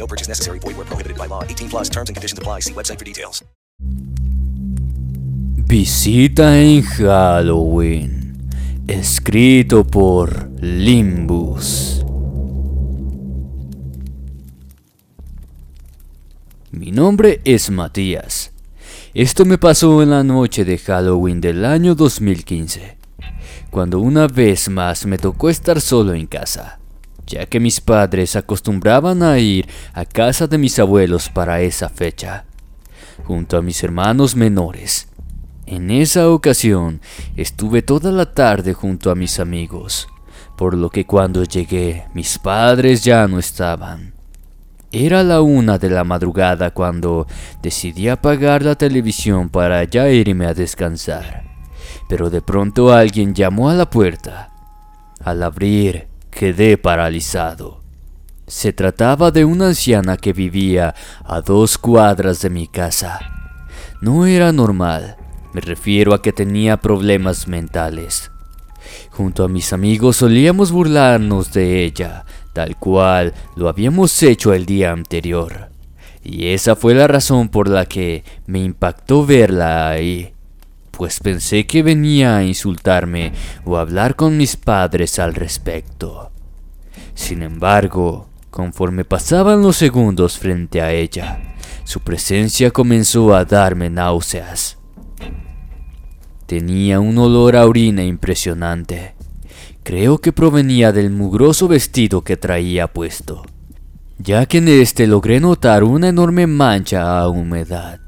No purchase necessary. Void where prohibited by law. 18 plus terms and conditions apply. See website for details. Visita en Halloween. Escrito por Limbus. Mi nombre es Matías. Esto me pasó en la noche de Halloween del año 2015, cuando una vez más me tocó estar solo en casa, ya que mis padres acostumbraban a ir a casa de mis abuelos para esa fecha, junto a mis hermanos menores. En esa ocasión estuve toda la tarde junto a mis amigos, por lo que cuando llegué mis padres ya no estaban. Era la una de la madrugada cuando decidí apagar la televisión para ya irme a descansar. Pero de pronto alguien llamó a la puerta. Al abrir, quedé paralizado. Se trataba de una anciana que vivía a dos cuadras de mi casa. No era normal, me refiero a que tenía problemas mentales. Junto a mis amigos solíamos burlarnos de ella, tal cual lo habíamos hecho el día anterior. Y esa fue la razón por la que me impactó verla ahí, pues pensé que venía a insultarme o a hablar con mis padres al respecto. Sin embargo, conforme pasaban los segundos frente a ella, su presencia comenzó a darme náuseas. Tenía un olor a orina impresionante. Creo que provenía del mugroso vestido que traía puesto, ya que en este logré notar una enorme mancha a humedad,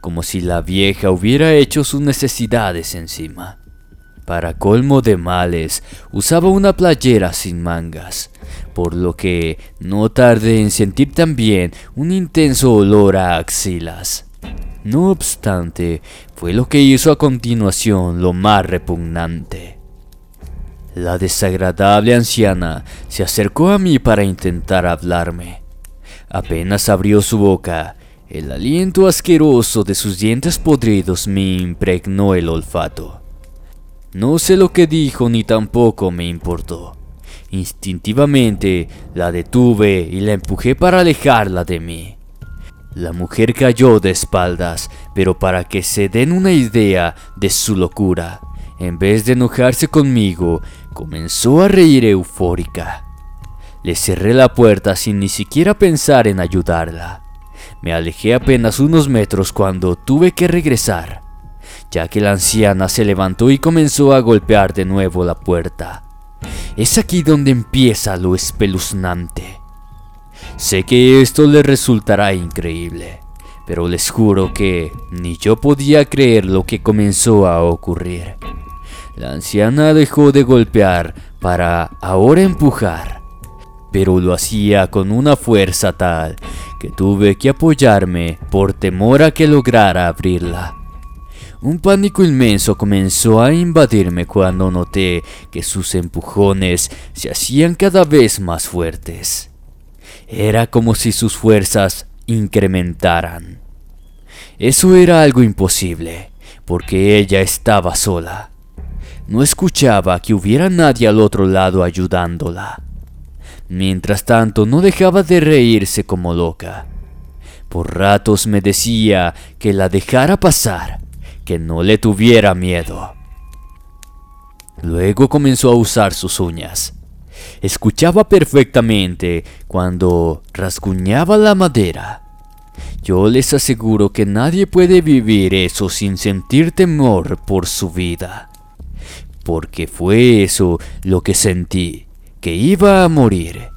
como si la vieja hubiera hecho sus necesidades encima. Para colmo de males, usaba una playera sin mangas, por lo que no tardé en sentir también un intenso olor a axilas. No obstante, fue lo que hizo a continuación lo más repugnante. La desagradable anciana se acercó a mí para intentar hablarme. Apenas abrió su boca, el aliento asqueroso de sus dientes podridos me impregnó el olfato. No sé lo que dijo ni tampoco me importó. Instintivamente la detuve y la empujé para alejarla de mí. La mujer cayó de espaldas, pero para que se den una idea de su locura, en vez de enojarse conmigo, comenzó a reír eufórica. Le cerré la puerta sin ni siquiera pensar en ayudarla. Me alejé apenas unos metros cuando tuve que regresar, ya que la anciana se levantó y comenzó a golpear de nuevo la puerta. Es aquí donde empieza lo espeluznante. Sé que esto les resultará increíble, pero les juro que ni yo podía creer lo que comenzó a ocurrir. La anciana dejó de golpear para ahora empujar, pero lo hacía con una fuerza tal que tuve que apoyarme por temor a que lograra abrirla. Un pánico inmenso comenzó a invadirme cuando noté que sus empujones se hacían cada vez más fuertes. Era como si sus fuerzas incrementaran. Eso era algo imposible, porque ella estaba sola. No escuchaba que hubiera nadie al otro lado ayudándola. Mientras tanto, no dejaba de reírse como loca. Por ratos me decía que la dejara pasar, que no le tuviera miedo. Luego comenzó a usar sus uñas. Escuchaba perfectamente cuando rasguñaba la madera. Yo les aseguro que nadie puede vivir eso sin sentir temor por su vida. Porque fue eso lo que sentí, que iba a morir.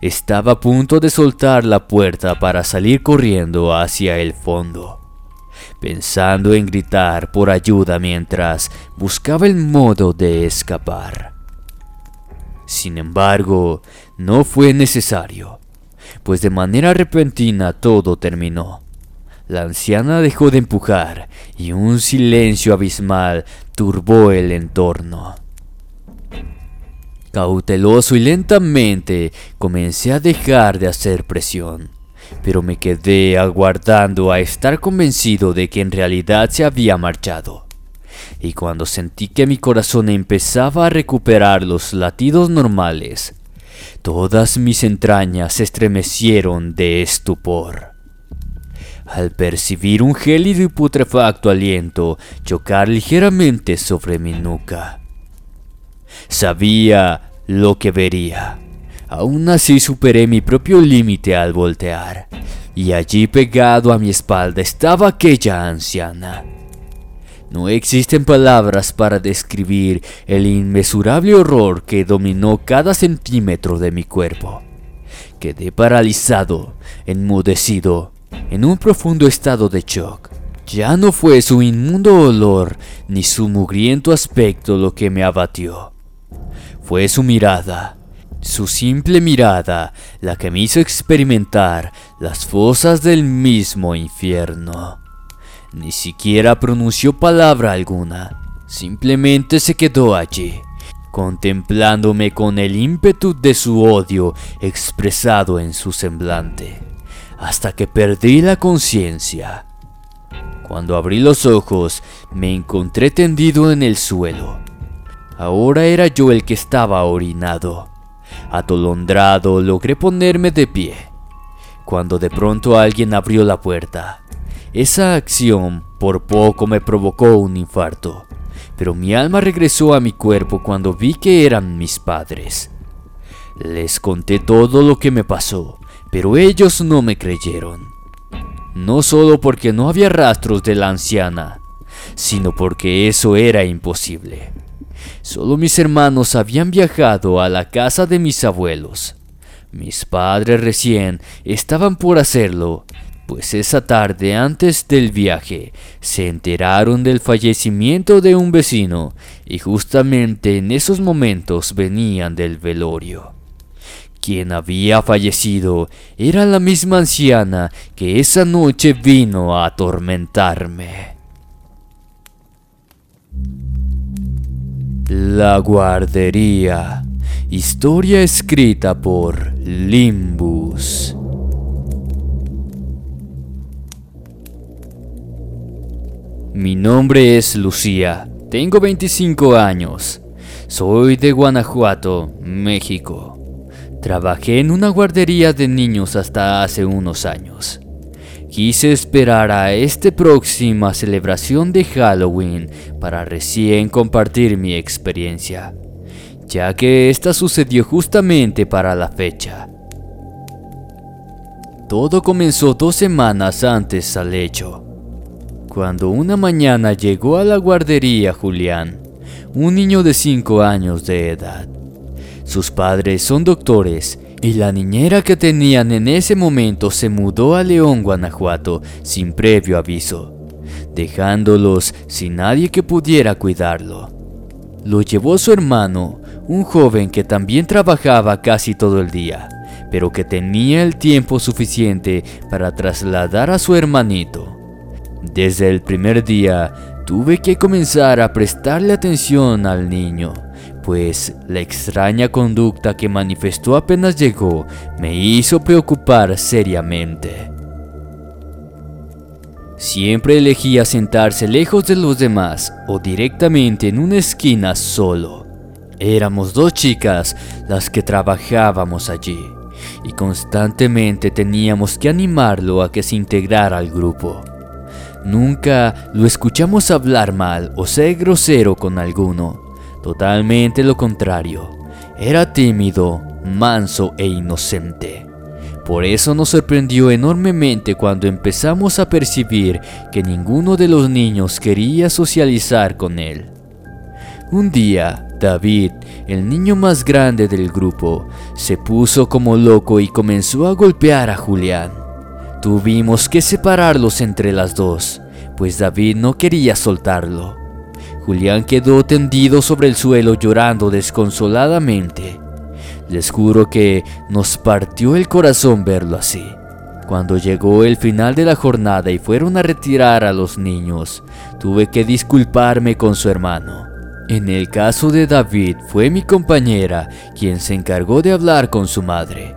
Estaba a punto de soltar la puerta para salir corriendo hacia el fondo, pensando en gritar por ayuda mientras buscaba el modo de escapar. Sin embargo, no fue necesario, pues de manera repentina todo terminó. La anciana dejó de empujar y un silencio abismal turbó el entorno. Cauteloso y lentamente comencé a dejar de hacer presión, pero me quedé aguardando a estar convencido de que en realidad se había marchado. Y cuando sentí que mi corazón empezaba a recuperar los latidos normales, todas mis entrañas se estremecieron de estupor. Al percibir un gélido y putrefacto aliento chocar ligeramente sobre mi nuca, Sabía lo que vería. Aún así superé mi propio límite al voltear, y allí pegado a mi espalda estaba aquella anciana. No existen palabras para describir el inmesurable horror que dominó cada centímetro de mi cuerpo. Quedé paralizado, enmudecido, en un profundo estado de shock. Ya no fue su inmundo olor ni su mugriento aspecto lo que me abatió. Fue su mirada, su simple mirada, la que me hizo experimentar las fosas del mismo infierno. Ni siquiera pronunció palabra alguna, simplemente se quedó allí, contemplándome con el ímpetu de su odio expresado en su semblante, hasta que perdí la conciencia. Cuando abrí los ojos, me encontré tendido en el suelo, Ahora era yo el que estaba orinado. Atolondrado logré ponerme de pie, cuando de pronto alguien abrió la puerta. Esa acción por poco me provocó un infarto, pero mi alma regresó a mi cuerpo cuando vi que eran mis padres. Les conté todo lo que me pasó, pero ellos no me creyeron. No solo porque no había rastros de la anciana, sino porque eso era imposible. Solo mis hermanos habían viajado a la casa de mis abuelos. Mis padres recién estaban por hacerlo, pues esa tarde antes del viaje se enteraron del fallecimiento de un vecino y justamente en esos momentos venían del velorio. Quien había fallecido era la misma anciana que esa noche vino a atormentarme. La guardería. Historia escrita por Limbus. Mi nombre es Lucía. Tengo 25 años. Soy de Guanajuato, México. Trabajé en una guardería de niños hasta hace unos años. Quise esperar a esta próxima celebración de Halloween para recién compartir mi experiencia, ya que esta sucedió justamente para la fecha. Todo comenzó dos semanas antes al hecho, cuando una mañana llegó a la guardería Julián, un niño de 5 años de edad. Sus padres son doctores y la niñera que tenían en ese momento se mudó a León, Guanajuato, sin previo aviso, dejándolos sin nadie que pudiera cuidarlo. Lo llevó su hermano, un joven que también trabajaba casi todo el día, pero que tenía el tiempo suficiente para trasladar a su hermanito. Desde el primer día tuve que comenzar a prestarle atención al niño pues la extraña conducta que manifestó apenas llegó me hizo preocupar seriamente. Siempre elegía sentarse lejos de los demás o directamente en una esquina solo. Éramos dos chicas las que trabajábamos allí y constantemente teníamos que animarlo a que se integrara al grupo. Nunca lo escuchamos hablar mal o ser grosero con alguno, Totalmente lo contrario. Era tímido, manso e inocente. Por eso nos sorprendió enormemente cuando empezamos a percibir que ninguno de los niños quería socializar con él. Un día, David, el niño más grande del grupo, se puso como loco y comenzó a golpear a Julián. Tuvimos que separarlos entre las dos, pues David no quería soltarlo. Julián quedó tendido sobre el suelo llorando desconsoladamente. Les juro que nos partió el corazón verlo así. Cuando llegó el final de la jornada y fueron a retirar a los niños, tuve que disculparme con su hermano. En el caso de David fue mi compañera quien se encargó de hablar con su madre.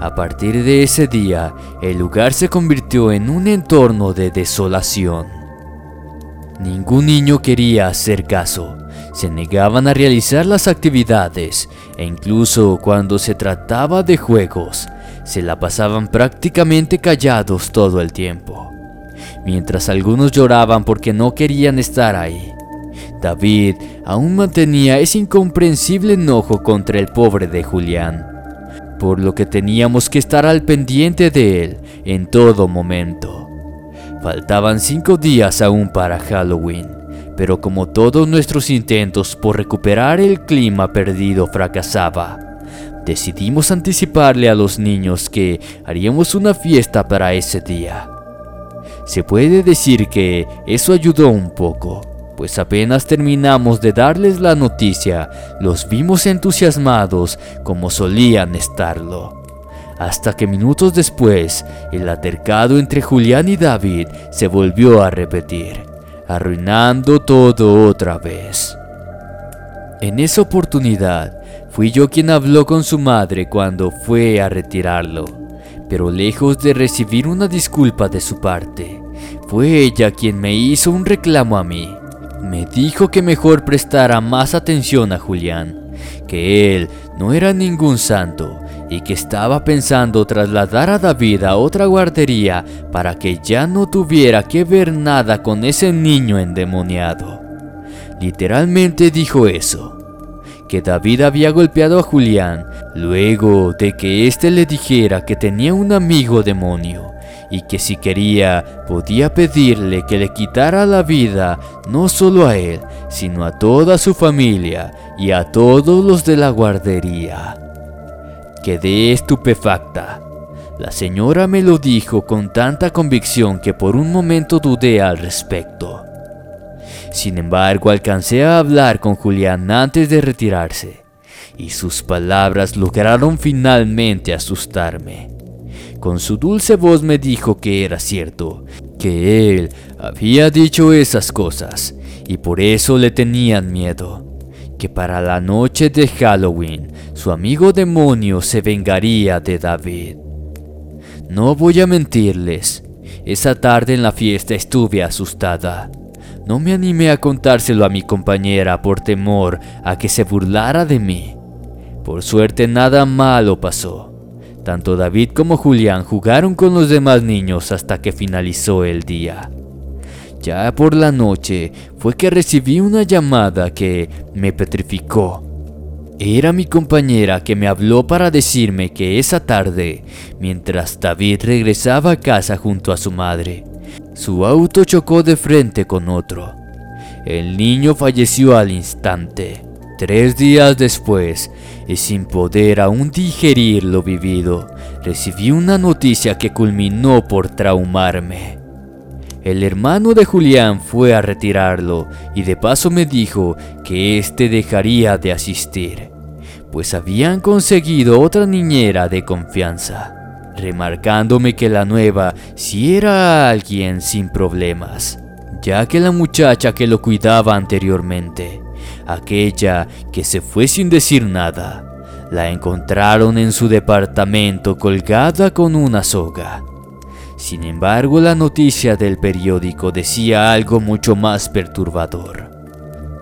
A partir de ese día, el lugar se convirtió en un entorno de desolación. Ningún niño quería hacer caso, se negaban a realizar las actividades e incluso cuando se trataba de juegos, se la pasaban prácticamente callados todo el tiempo, mientras algunos lloraban porque no querían estar ahí. David aún mantenía ese incomprensible enojo contra el pobre de Julián, por lo que teníamos que estar al pendiente de él en todo momento. Faltaban cinco días aún para Halloween, pero como todos nuestros intentos por recuperar el clima perdido fracasaba, decidimos anticiparle a los niños que haríamos una fiesta para ese día. Se puede decir que eso ayudó un poco, pues apenas terminamos de darles la noticia, los vimos entusiasmados como solían estarlo hasta que minutos después el altercado entre Julián y David se volvió a repetir, arruinando todo otra vez. En esa oportunidad fui yo quien habló con su madre cuando fue a retirarlo, pero lejos de recibir una disculpa de su parte, fue ella quien me hizo un reclamo a mí. Me dijo que mejor prestara más atención a Julián, que él no era ningún santo y que estaba pensando trasladar a David a otra guardería para que ya no tuviera que ver nada con ese niño endemoniado. Literalmente dijo eso, que David había golpeado a Julián luego de que éste le dijera que tenía un amigo demonio y que si quería podía pedirle que le quitara la vida no solo a él, sino a toda su familia y a todos los de la guardería. Quedé estupefacta. La señora me lo dijo con tanta convicción que por un momento dudé al respecto. Sin embargo, alcancé a hablar con Julián antes de retirarse, y sus palabras lograron finalmente asustarme. Con su dulce voz me dijo que era cierto, que él había dicho esas cosas, y por eso le tenían miedo que para la noche de Halloween su amigo demonio se vengaría de David. No voy a mentirles, esa tarde en la fiesta estuve asustada. No me animé a contárselo a mi compañera por temor a que se burlara de mí. Por suerte nada malo pasó. Tanto David como Julián jugaron con los demás niños hasta que finalizó el día. Ya por la noche fue que recibí una llamada que me petrificó. Era mi compañera que me habló para decirme que esa tarde, mientras David regresaba a casa junto a su madre, su auto chocó de frente con otro. El niño falleció al instante. Tres días después, y sin poder aún digerir lo vivido, recibí una noticia que culminó por traumarme. El hermano de Julián fue a retirarlo y de paso me dijo que éste dejaría de asistir, pues habían conseguido otra niñera de confianza, remarcándome que la nueva sí era alguien sin problemas, ya que la muchacha que lo cuidaba anteriormente, aquella que se fue sin decir nada, la encontraron en su departamento colgada con una soga sin embargo, la noticia del periódico decía algo mucho más perturbador.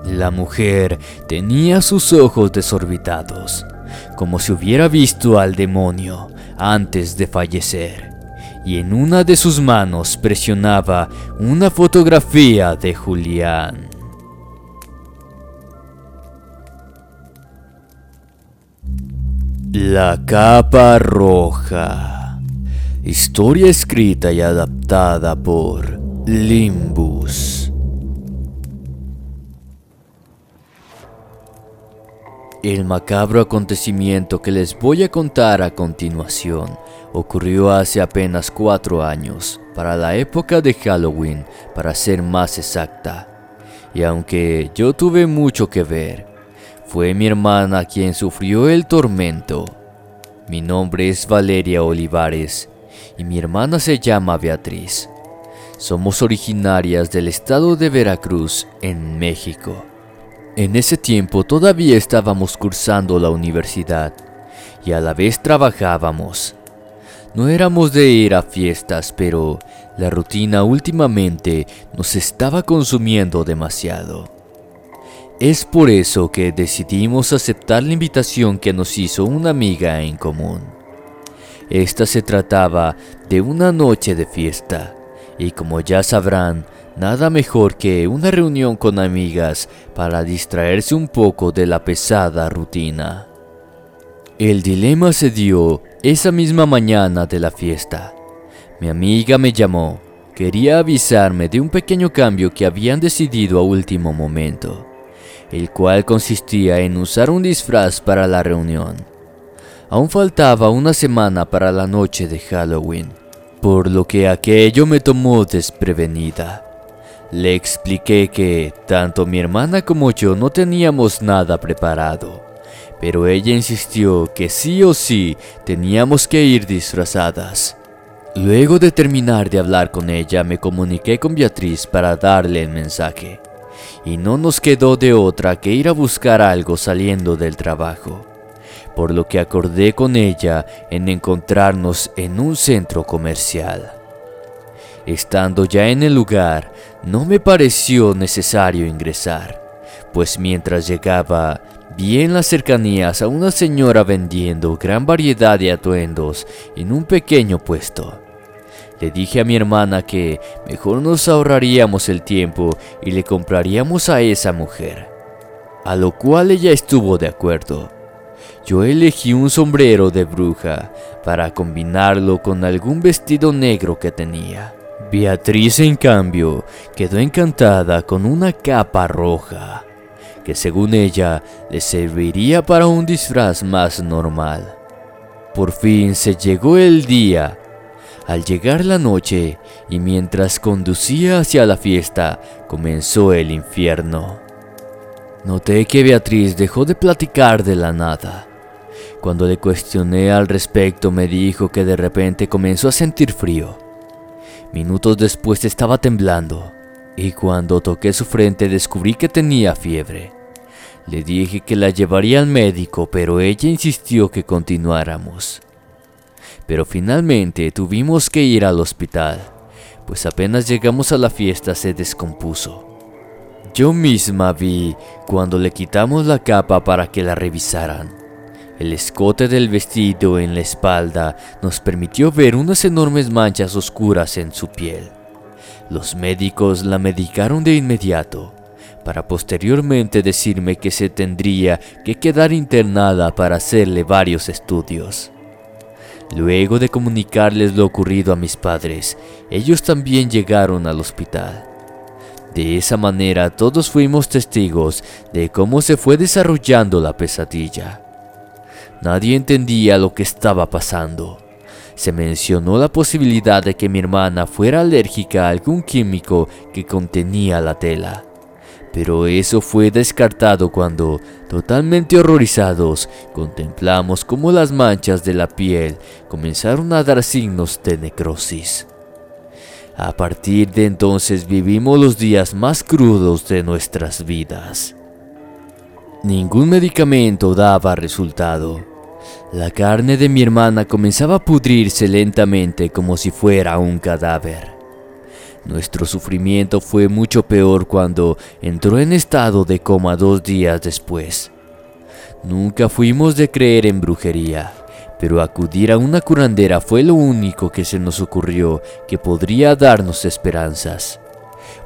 La mujer tenía sus ojos desorbitados, como si hubiera visto al demonio antes de fallecer, y en una de sus manos presionaba una fotografía de Julián. La capa roja. Historia escrita y adaptada por Limbus. El macabro acontecimiento que les voy a contar a continuación ocurrió hace apenas cuatro años, para la época de Halloween, para ser más exacta. Y aunque yo tuve mucho que ver, fue mi hermana quien sufrió el tormento. Mi nombre es Valeria Olivares y mi hermana se llama Beatriz. Somos originarias del estado de Veracruz, en México. En ese tiempo todavía estábamos cursando la universidad y a la vez trabajábamos. No éramos de ir a fiestas, pero la rutina últimamente nos estaba consumiendo demasiado. Es por eso que decidimos aceptar la invitación que nos hizo una amiga en común. Esta se trataba de una noche de fiesta, y como ya sabrán, nada mejor que una reunión con amigas para distraerse un poco de la pesada rutina. El dilema se dio esa misma mañana de la fiesta. Mi amiga me llamó, quería avisarme de un pequeño cambio que habían decidido a último momento, el cual consistía en usar un disfraz para la reunión. Aún faltaba una semana para la noche de Halloween, por lo que aquello me tomó desprevenida. Le expliqué que tanto mi hermana como yo no teníamos nada preparado, pero ella insistió que sí o sí teníamos que ir disfrazadas. Luego de terminar de hablar con ella, me comuniqué con Beatriz para darle el mensaje, y no nos quedó de otra que ir a buscar algo saliendo del trabajo por lo que acordé con ella en encontrarnos en un centro comercial. Estando ya en el lugar, no me pareció necesario ingresar, pues mientras llegaba, vi en las cercanías a una señora vendiendo gran variedad de atuendos en un pequeño puesto. Le dije a mi hermana que mejor nos ahorraríamos el tiempo y le compraríamos a esa mujer, a lo cual ella estuvo de acuerdo yo elegí un sombrero de bruja para combinarlo con algún vestido negro que tenía. Beatriz, en cambio, quedó encantada con una capa roja, que según ella le serviría para un disfraz más normal. Por fin se llegó el día. Al llegar la noche y mientras conducía hacia la fiesta, comenzó el infierno. Noté que Beatriz dejó de platicar de la nada cuando le cuestioné al respecto me dijo que de repente comenzó a sentir frío. Minutos después estaba temblando y cuando toqué su frente descubrí que tenía fiebre. Le dije que la llevaría al médico, pero ella insistió que continuáramos. Pero finalmente tuvimos que ir al hospital, pues apenas llegamos a la fiesta se descompuso. Yo misma vi cuando le quitamos la capa para que la revisaran. El escote del vestido en la espalda nos permitió ver unas enormes manchas oscuras en su piel. Los médicos la medicaron de inmediato, para posteriormente decirme que se tendría que quedar internada para hacerle varios estudios. Luego de comunicarles lo ocurrido a mis padres, ellos también llegaron al hospital. De esa manera todos fuimos testigos de cómo se fue desarrollando la pesadilla. Nadie entendía lo que estaba pasando. Se mencionó la posibilidad de que mi hermana fuera alérgica a algún químico que contenía la tela. Pero eso fue descartado cuando, totalmente horrorizados, contemplamos cómo las manchas de la piel comenzaron a dar signos de necrosis. A partir de entonces vivimos los días más crudos de nuestras vidas. Ningún medicamento daba resultado. La carne de mi hermana comenzaba a pudrirse lentamente como si fuera un cadáver. Nuestro sufrimiento fue mucho peor cuando entró en estado de coma dos días después. Nunca fuimos de creer en brujería, pero acudir a una curandera fue lo único que se nos ocurrió que podría darnos esperanzas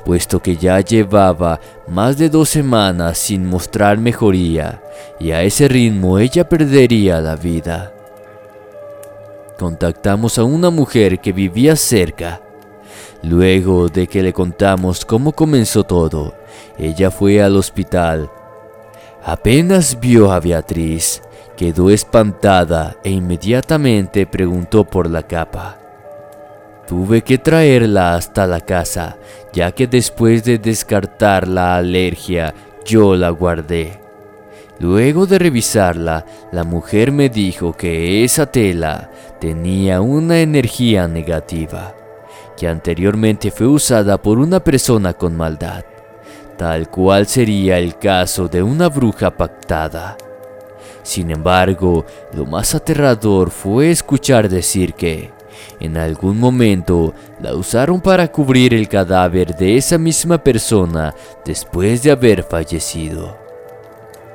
puesto que ya llevaba más de dos semanas sin mostrar mejoría y a ese ritmo ella perdería la vida. contactamos a una mujer que vivía cerca. Luego de que le contamos cómo comenzó todo, ella fue al hospital. Apenas vio a Beatriz, quedó espantada e inmediatamente preguntó por la capa. Tuve que traerla hasta la casa, ya que después de descartar la alergia, yo la guardé. Luego de revisarla, la mujer me dijo que esa tela tenía una energía negativa, que anteriormente fue usada por una persona con maldad, tal cual sería el caso de una bruja pactada. Sin embargo, lo más aterrador fue escuchar decir que, en algún momento, la usaron para cubrir el cadáver de esa misma persona después de haber fallecido.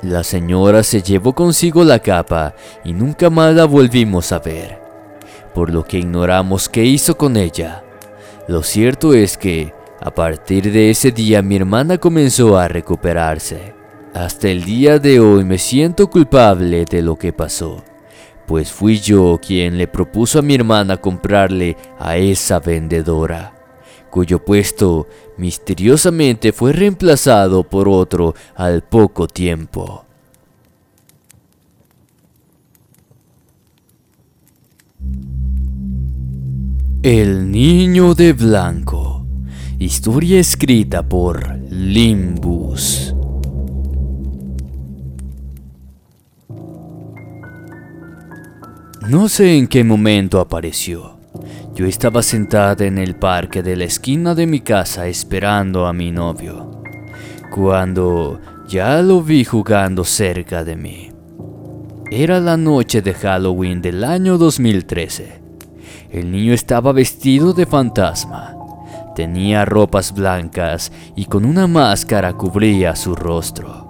La señora se llevó consigo la capa y nunca más la volvimos a ver, por lo que ignoramos qué hizo con ella. Lo cierto es que, a partir de ese día mi hermana comenzó a recuperarse. Hasta el día de hoy me siento culpable de lo que pasó, pues fui yo quien le propuso a mi hermana comprarle a esa vendedora, cuyo puesto misteriosamente fue reemplazado por otro al poco tiempo. El niño de blanco. Historia escrita por Limbus. No sé en qué momento apareció. Yo estaba sentada en el parque de la esquina de mi casa esperando a mi novio, cuando ya lo vi jugando cerca de mí. Era la noche de Halloween del año 2013. El niño estaba vestido de fantasma. Tenía ropas blancas y con una máscara cubría su rostro.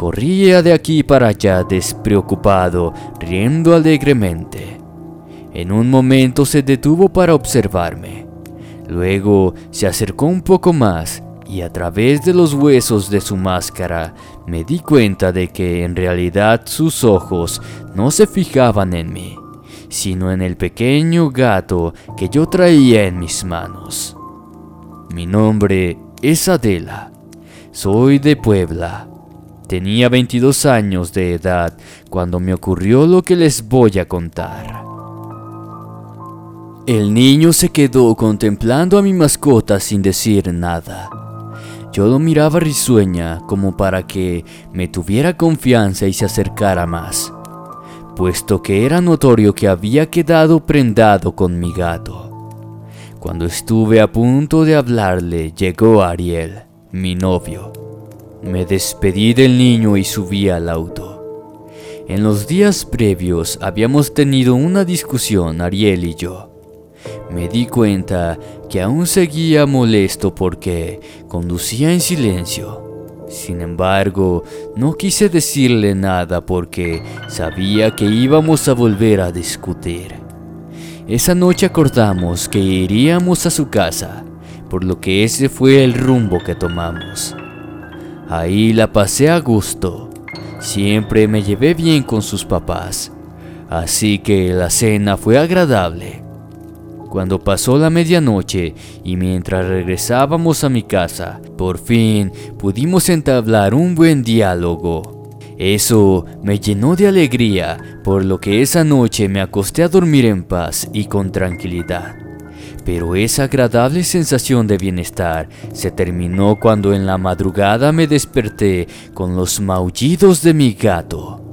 Corría de aquí para allá despreocupado, riendo alegremente. En un momento se detuvo para observarme. Luego se acercó un poco más y a través de los huesos de su máscara me di cuenta de que en realidad sus ojos no se fijaban en mí, sino en el pequeño gato que yo traía en mis manos. Mi nombre es Adela. Soy de Puebla. Tenía 22 años de edad cuando me ocurrió lo que les voy a contar. El niño se quedó contemplando a mi mascota sin decir nada. Yo lo miraba risueña como para que me tuviera confianza y se acercara más, puesto que era notorio que había quedado prendado con mi gato. Cuando estuve a punto de hablarle, llegó Ariel, mi novio. Me despedí del niño y subí al auto. En los días previos habíamos tenido una discusión Ariel y yo. Me di cuenta que aún seguía molesto porque conducía en silencio. Sin embargo, no quise decirle nada porque sabía que íbamos a volver a discutir. Esa noche acordamos que iríamos a su casa, por lo que ese fue el rumbo que tomamos. Ahí la pasé a gusto. Siempre me llevé bien con sus papás. Así que la cena fue agradable. Cuando pasó la medianoche y mientras regresábamos a mi casa, por fin pudimos entablar un buen diálogo. Eso me llenó de alegría, por lo que esa noche me acosté a dormir en paz y con tranquilidad. Pero esa agradable sensación de bienestar se terminó cuando en la madrugada me desperté con los maullidos de mi gato.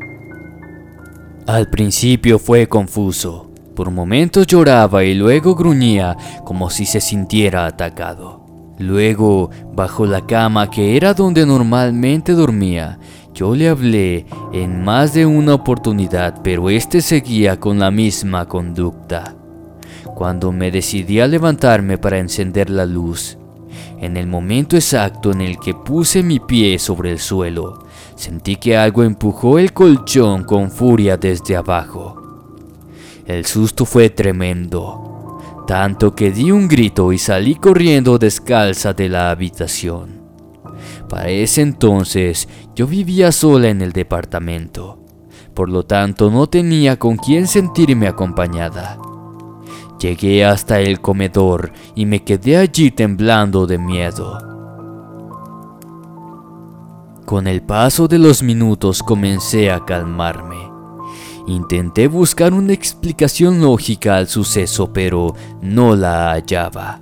Al principio fue confuso. Por momentos lloraba y luego gruñía como si se sintiera atacado. Luego, bajo la cama que era donde normalmente dormía, yo le hablé en más de una oportunidad, pero este seguía con la misma conducta cuando me decidí a levantarme para encender la luz. En el momento exacto en el que puse mi pie sobre el suelo, sentí que algo empujó el colchón con furia desde abajo. El susto fue tremendo, tanto que di un grito y salí corriendo descalza de la habitación. Para ese entonces yo vivía sola en el departamento por lo tanto no tenía con quién sentirme acompañada. Llegué hasta el comedor y me quedé allí temblando de miedo. Con el paso de los minutos comencé a calmarme. Intenté buscar una explicación lógica al suceso, pero no la hallaba.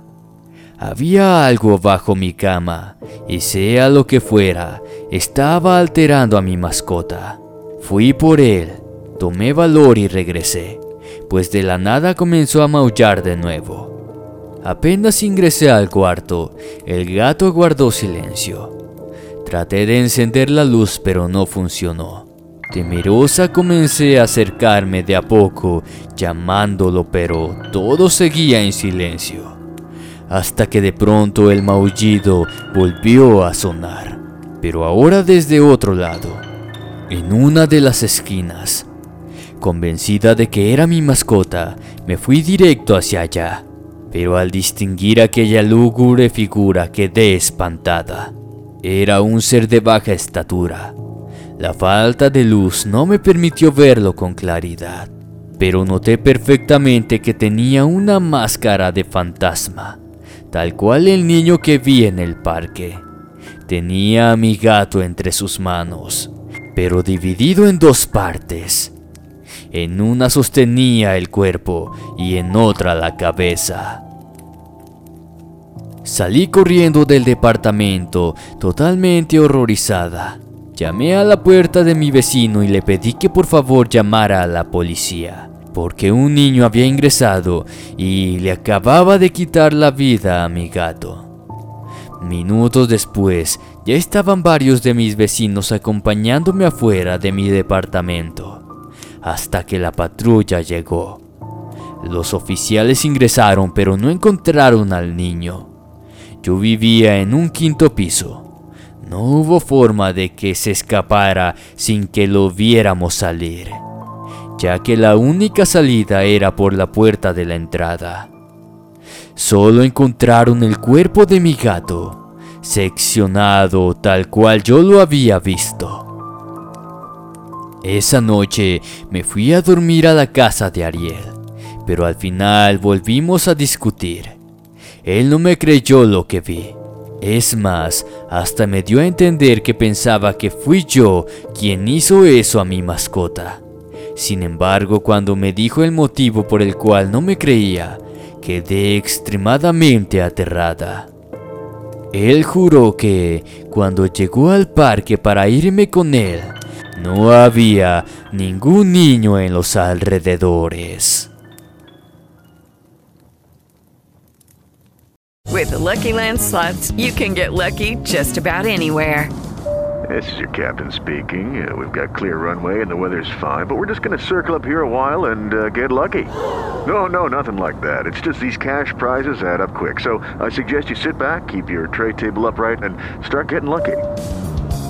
Había algo bajo mi cama, y sea lo que fuera, estaba alterando a mi mascota. Fui por él, tomé valor y regresé, pues de la nada comenzó a maullar de nuevo. Apenas ingresé al cuarto, el gato guardó silencio. Traté de encender la luz pero no funcionó. Temerosa comencé a acercarme de a poco, llamándolo pero todo seguía en silencio hasta que de pronto el maullido volvió a sonar, pero ahora desde otro lado, en una de las esquinas. Convencida de que era mi mascota, me fui directo hacia allá, pero al distinguir aquella lúgubre figura quedé espantada. Era un ser de baja estatura. La falta de luz no me permitió verlo con claridad, pero noté perfectamente que tenía una máscara de fantasma tal cual el niño que vi en el parque. Tenía a mi gato entre sus manos, pero dividido en dos partes. En una sostenía el cuerpo y en otra la cabeza. Salí corriendo del departamento, totalmente horrorizada. Llamé a la puerta de mi vecino y le pedí que por favor llamara a la policía porque un niño había ingresado y le acababa de quitar la vida a mi gato. Minutos después, ya estaban varios de mis vecinos acompañándome afuera de mi departamento, hasta que la patrulla llegó. Los oficiales ingresaron pero no encontraron al niño. Yo vivía en un quinto piso. No hubo forma de que se escapara sin que lo viéramos salir ya que la única salida era por la puerta de la entrada. Solo encontraron el cuerpo de mi gato, seccionado tal cual yo lo había visto. Esa noche me fui a dormir a la casa de Ariel, pero al final volvimos a discutir. Él no me creyó lo que vi. Es más, hasta me dio a entender que pensaba que fui yo quien hizo eso a mi mascota. Sin embargo, cuando me dijo el motivo por el cual no me creía, quedé extremadamente aterrada. Él juró que, cuando llegó al parque para irme con él, no había ningún niño en los alrededores. With Lucky Land slots, you can get lucky just about anywhere. This is your captain speaking. Uh, we've got clear runway and the weather's fine, but we're just going to circle up here a while and uh, get lucky. No, no, nothing like that. It's just these cash prizes add up quick. So I suggest you sit back, keep your tray table upright, and start getting lucky.